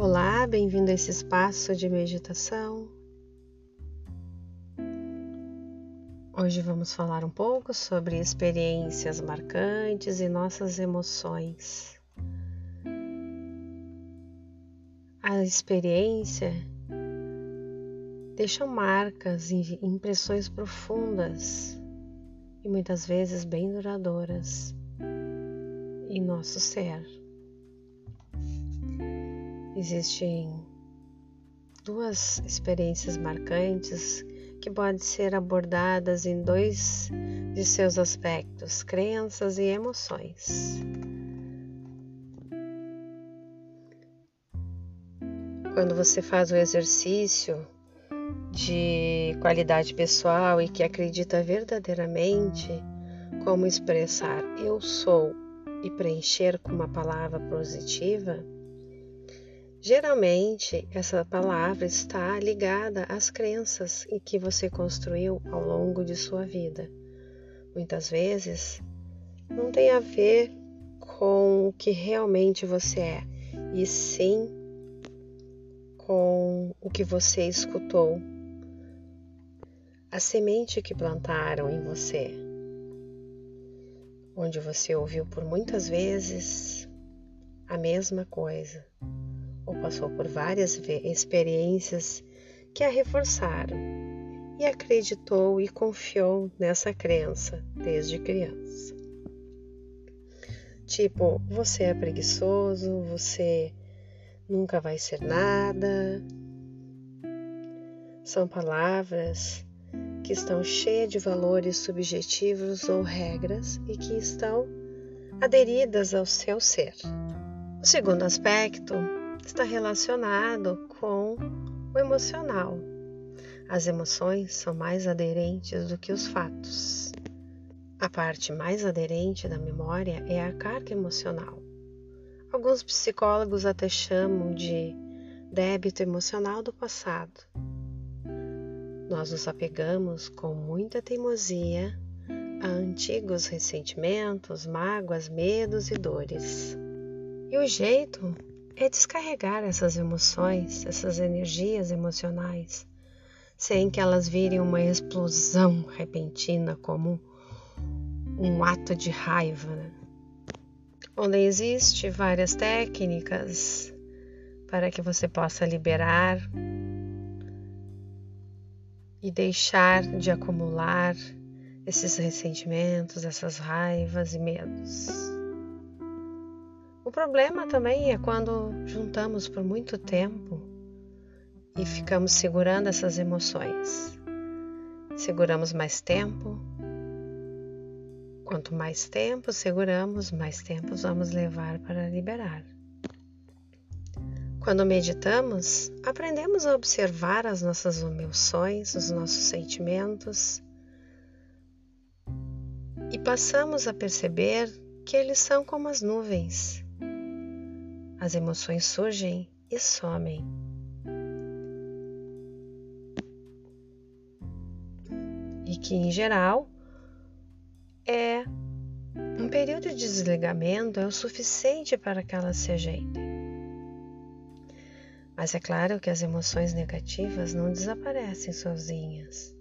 Olá, bem-vindo a esse espaço de meditação. Hoje vamos falar um pouco sobre experiências marcantes e nossas emoções. A experiência deixa marcas e impressões profundas e muitas vezes bem duradouras em nosso ser. Existem duas experiências marcantes que podem ser abordadas em dois de seus aspectos, crenças e emoções. Quando você faz o exercício de qualidade pessoal e que acredita verdadeiramente como expressar eu sou e preencher com uma palavra positiva, Geralmente, essa palavra está ligada às crenças em que você construiu ao longo de sua vida. Muitas vezes, não tem a ver com o que realmente você é, e sim com o que você escutou, a semente que plantaram em você, onde você ouviu por muitas vezes a mesma coisa ou passou por várias experiências que a reforçaram e acreditou e confiou nessa crença desde criança. Tipo, você é preguiçoso, você nunca vai ser nada. São palavras que estão cheias de valores subjetivos ou regras e que estão aderidas ao seu ser. O segundo aspecto está relacionado com o emocional. As emoções são mais aderentes do que os fatos. A parte mais aderente da memória é a carga emocional. Alguns psicólogos até chamam de débito emocional do passado. Nós nos apegamos com muita teimosia a antigos ressentimentos, mágoas, medos e dores. E o jeito é descarregar essas emoções, essas energias emocionais, sem que elas virem uma explosão repentina como um ato de raiva. Né? Onde existe várias técnicas para que você possa liberar e deixar de acumular esses ressentimentos, essas raivas e medos. O problema também é quando juntamos por muito tempo e ficamos segurando essas emoções. Seguramos mais tempo. Quanto mais tempo seguramos, mais tempo vamos levar para liberar. Quando meditamos, aprendemos a observar as nossas emoções, os nossos sentimentos e passamos a perceber que eles são como as nuvens as emoções surgem e somem. E que, em geral, é um período de desligamento é o suficiente para que elas se ajeitem. Mas é claro que as emoções negativas não desaparecem sozinhas.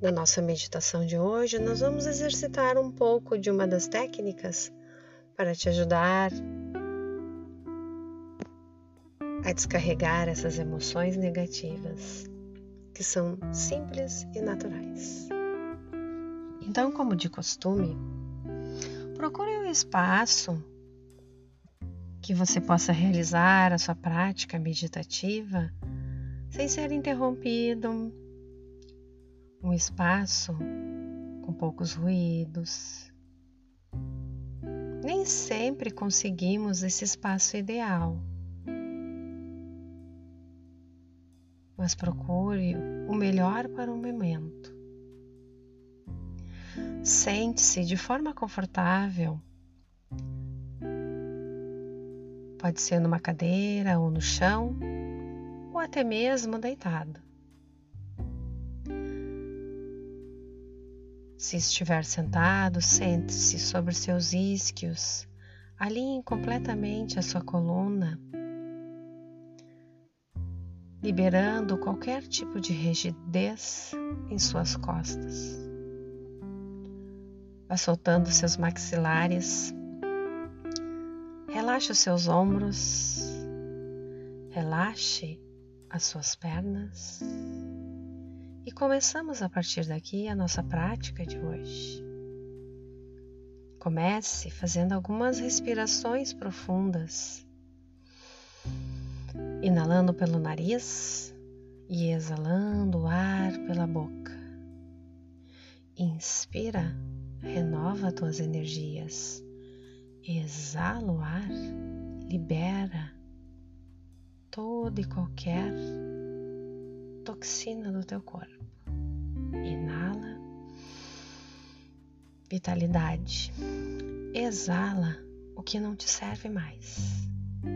Na nossa meditação de hoje, nós vamos exercitar um pouco de uma das técnicas para te ajudar a descarregar essas emoções negativas que são simples e naturais. Então, como de costume, procure um espaço que você possa realizar a sua prática meditativa sem ser interrompido, um espaço com poucos ruídos, nem sempre conseguimos esse espaço ideal. Mas procure o melhor para o momento. Sente-se de forma confortável. Pode ser numa cadeira ou no chão, ou até mesmo deitado. Se estiver sentado, sente-se sobre seus isquios, alinhe completamente a sua coluna, liberando qualquer tipo de rigidez em suas costas. Vá soltando seus maxilares, relaxe os seus ombros, relaxe as suas pernas e começamos a partir daqui a nossa prática de hoje. Comece fazendo algumas respirações profundas, inalando pelo nariz e exalando o ar pela boca. Inspira, renova tuas energias. Exala o ar, libera toda e qualquer toxina do teu corpo. Inala vitalidade. Exala o que não te serve mais.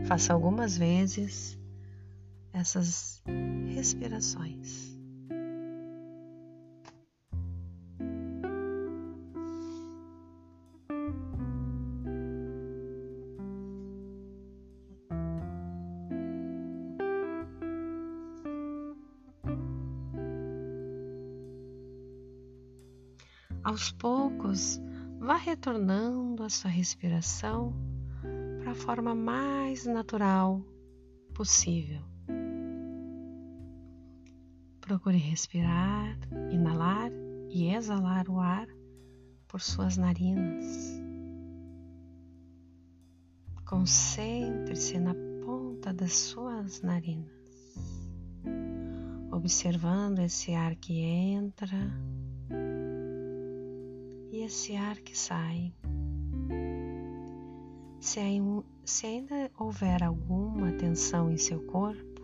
Faça algumas vezes essas respirações. Aos poucos, vá retornando a sua respiração para a forma mais natural possível. Procure respirar, inalar e exalar o ar por suas narinas. Concentre-se na ponta das suas narinas, observando esse ar que entra esse ar que sai. Se, ainda houver alguma tensão em seu corpo,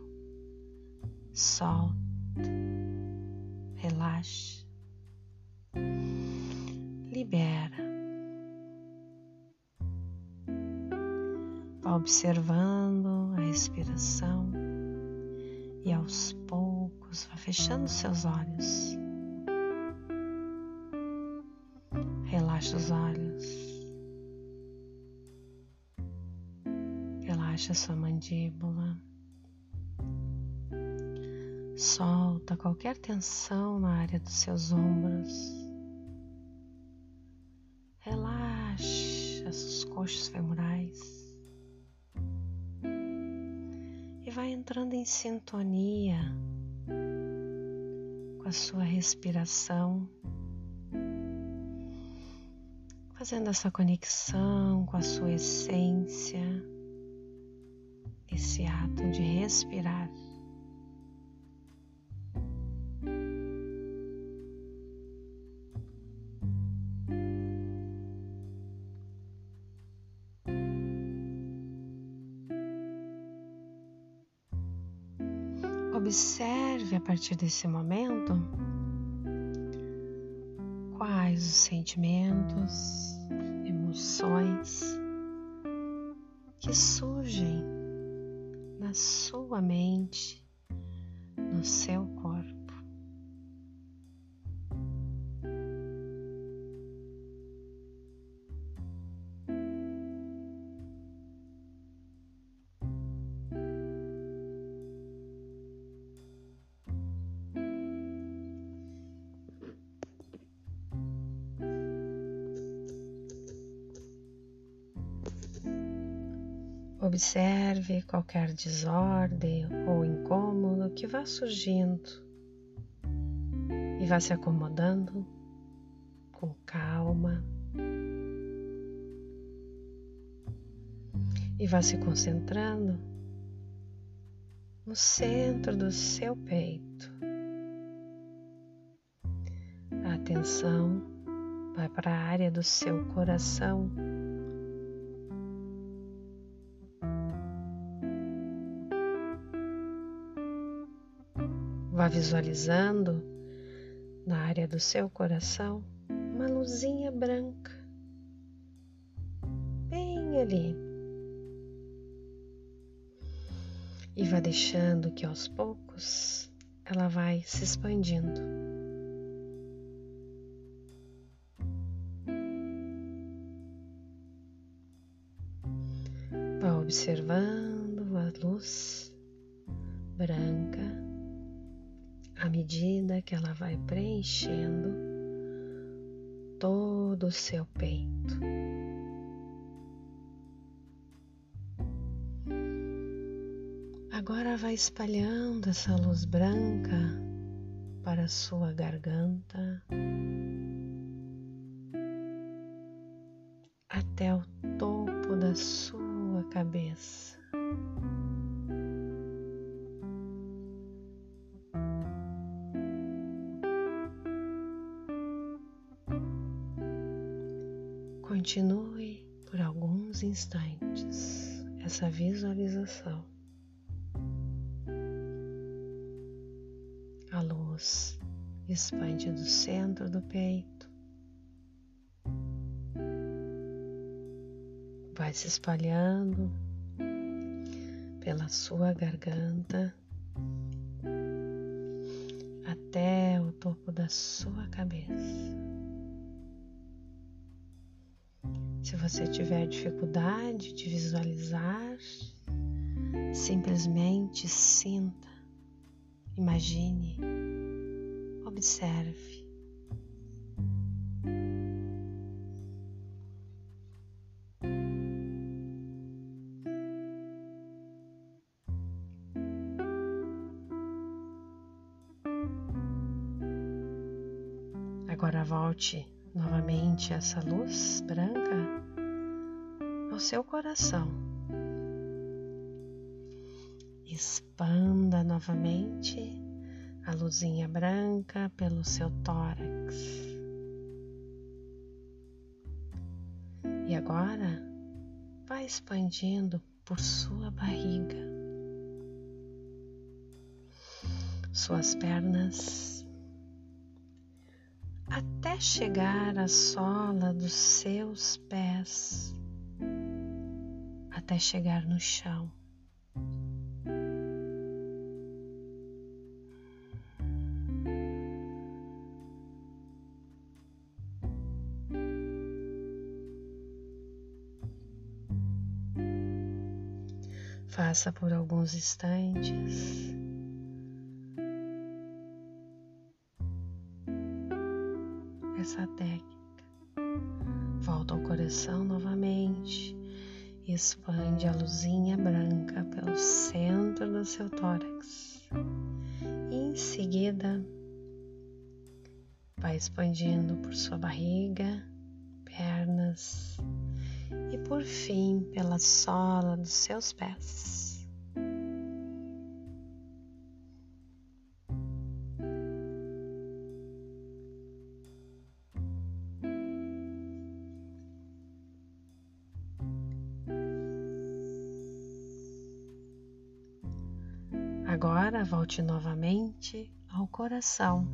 solte, relaxe, libera. Vá observando a respiração e aos poucos vá fechando seus olhos. Relaxa os olhos. Relaxa sua mandíbula. Solta qualquer tensão na área dos seus ombros. Relaxa os coxos femorais. E vai entrando em sintonia com a sua respiração fazendo essa conexão com a sua essência, esse ato de respirar. Observe a partir desse momento quais os sentimentos, emoções que surgem na sua mente, no seu corpo. Observe qualquer desordem ou incômodo que vá surgindo e vá se acomodando com calma e vá se concentrando no centro do seu peito. A atenção vai para a área do seu coração Vá visualizando na área do seu coração uma luzinha branca, bem ali. E vá deixando que aos poucos ela vai se expandindo. observando a luz branca à medida que ela vai preenchendo todo o seu peito. Agora vai espalhando essa luz branca para a sua garganta até o instantes essa visualização. A luz expande do centro do peito, vai se espalhando pela sua garganta até o topo da sua cabeça. Se você tiver dificuldade de visualizar, simplesmente sinta, imagine, observe. Agora volte novamente essa luz branca ao seu coração. Expanda novamente a luzinha branca pelo seu tórax. E agora vai expandindo por sua barriga, suas pernas até chegar à sola dos seus pés, até chegar no chão. Faça por alguns instantes. Expande a luzinha branca pelo centro do seu tórax. E em seguida, vai expandindo por sua barriga, pernas e por fim pela sola dos seus pés. Agora volte novamente ao coração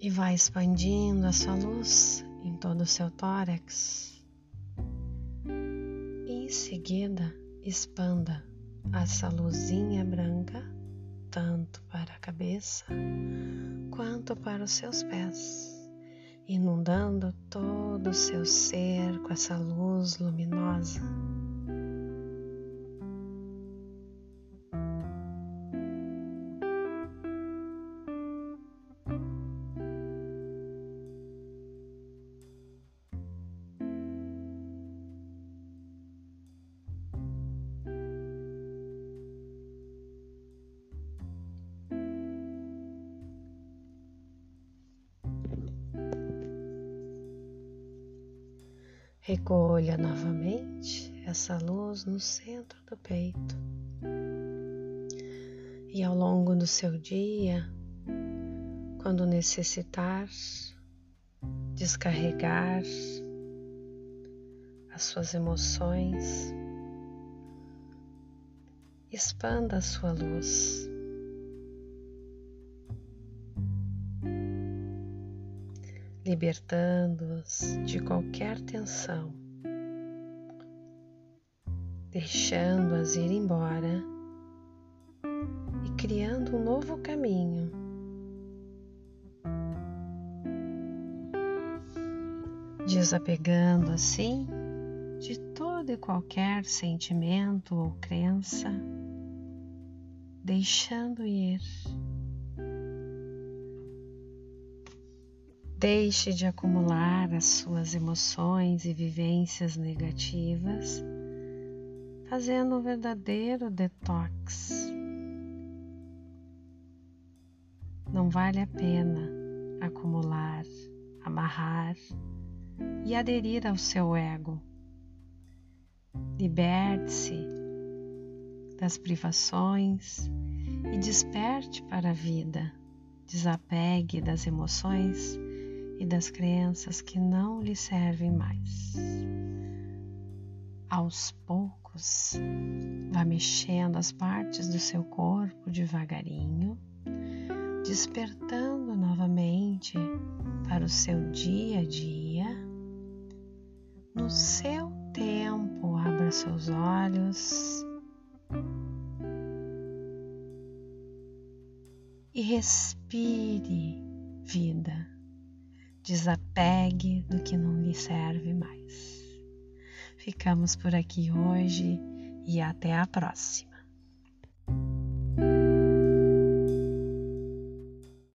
e vai expandindo a sua luz em todo o seu tórax. E em seguida, expanda essa luzinha branca tanto para a cabeça quanto para os seus pés, inundando todo o seu ser com essa luz luminosa. Recolha novamente essa luz no centro do peito. E ao longo do seu dia, quando necessitar descarregar as suas emoções, expanda a sua luz. Libertando-os de qualquer tensão, deixando-as ir embora e criando um novo caminho. Desapegando assim de todo e qualquer sentimento ou crença, deixando ir. Deixe de acumular as suas emoções e vivências negativas, fazendo um verdadeiro detox. Não vale a pena acumular, amarrar e aderir ao seu ego. Liberte-se das privações e desperte para a vida. Desapegue das emoções e das crenças que não lhe servem mais. Aos poucos, vá mexendo as partes do seu corpo devagarinho, despertando novamente para o seu dia a dia. No seu tempo, abra seus olhos e respire vida. Desapegue do que não lhe serve mais. Ficamos por aqui hoje e até a próxima.